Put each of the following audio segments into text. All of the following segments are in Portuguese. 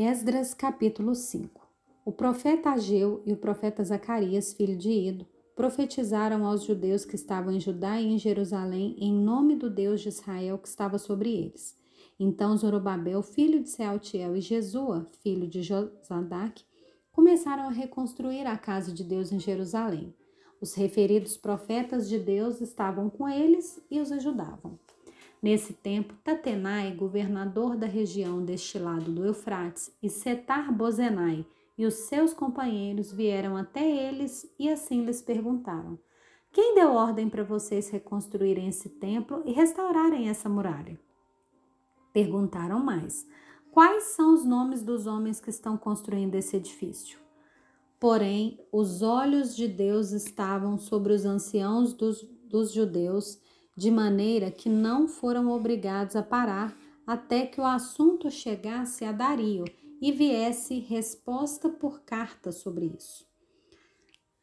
Esdras capítulo 5 O profeta Ageu e o profeta Zacarias, filho de Ido, profetizaram aos judeus que estavam em Judá e em Jerusalém em nome do Deus de Israel que estava sobre eles. Então Zorobabel, filho de Sealtiel, e Jesua, filho de Josadac, começaram a reconstruir a casa de Deus em Jerusalém. Os referidos profetas de Deus estavam com eles e os ajudavam. Nesse tempo, Tatenai, governador da região deste lado do Eufrates, e Setar Bozenai e os seus companheiros vieram até eles e assim lhes perguntaram: Quem deu ordem para vocês reconstruírem esse templo e restaurarem essa muralha? Perguntaram mais: Quais são os nomes dos homens que estão construindo esse edifício? Porém, os olhos de Deus estavam sobre os anciãos dos, dos judeus de maneira que não foram obrigados a parar até que o assunto chegasse a Dario e viesse resposta por carta sobre isso.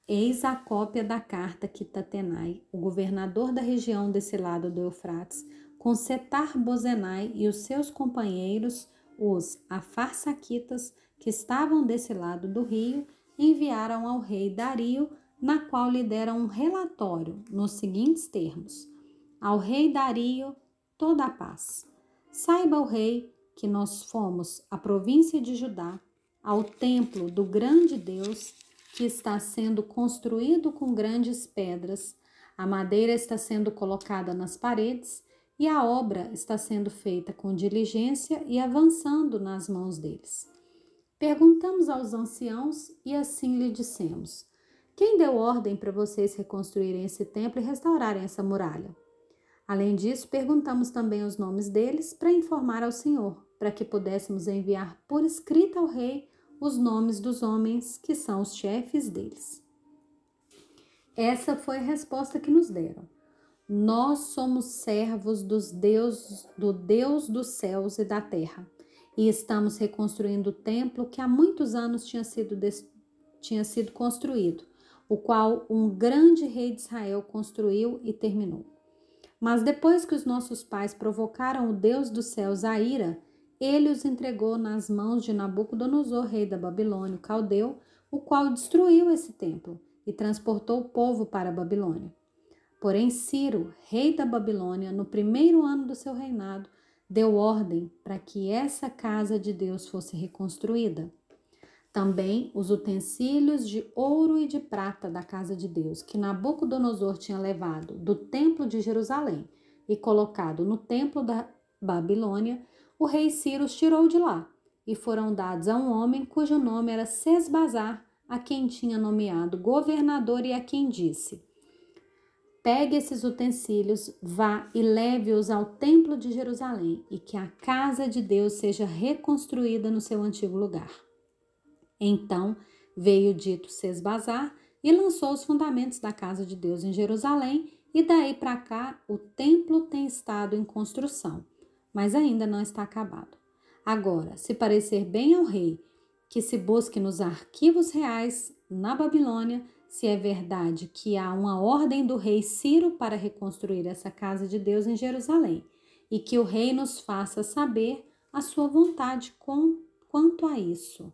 Eis a cópia da carta que Tatenai, o governador da região desse lado do Eufrates, com Setar Bozenai e os seus companheiros, os afarsaquitas, que estavam desse lado do rio, enviaram ao rei Dario, na qual lhe deram um relatório nos seguintes termos: ao rei Dario toda a paz. Saiba o rei que nós fomos à província de Judá, ao templo do grande Deus, que está sendo construído com grandes pedras, a madeira está sendo colocada nas paredes e a obra está sendo feita com diligência e avançando nas mãos deles. Perguntamos aos anciãos e assim lhe dissemos: Quem deu ordem para vocês reconstruírem esse templo e restaurarem essa muralha? Além disso, perguntamos também os nomes deles para informar ao Senhor, para que pudéssemos enviar por escrito ao rei os nomes dos homens que são os chefes deles. Essa foi a resposta que nos deram. Nós somos servos dos Deus, do Deus dos céus e da terra, e estamos reconstruindo o templo que há muitos anos tinha sido, tinha sido construído, o qual um grande rei de Israel construiu e terminou. Mas depois que os nossos pais provocaram o Deus dos céus a ira, ele os entregou nas mãos de Nabucodonosor, rei da Babilônia, o caldeu, o qual destruiu esse templo e transportou o povo para a Babilônia. Porém, Ciro, rei da Babilônia, no primeiro ano do seu reinado, deu ordem para que essa casa de Deus fosse reconstruída. Também os utensílios de ouro e de prata da casa de Deus, que Nabucodonosor tinha levado do templo de Jerusalém e colocado no templo da Babilônia, o rei Ciro os tirou de lá e foram dados a um homem cujo nome era Sesbazar, a quem tinha nomeado governador e a quem disse: Pegue esses utensílios, vá e leve-os ao templo de Jerusalém e que a casa de Deus seja reconstruída no seu antigo lugar. Então veio dito Sesbazar e lançou os fundamentos da casa de Deus em Jerusalém, e daí para cá o templo tem estado em construção, mas ainda não está acabado. Agora, se parecer bem ao rei que se busque nos arquivos reais na Babilônia se é verdade que há uma ordem do rei Ciro para reconstruir essa casa de Deus em Jerusalém, e que o rei nos faça saber a sua vontade com, quanto a isso.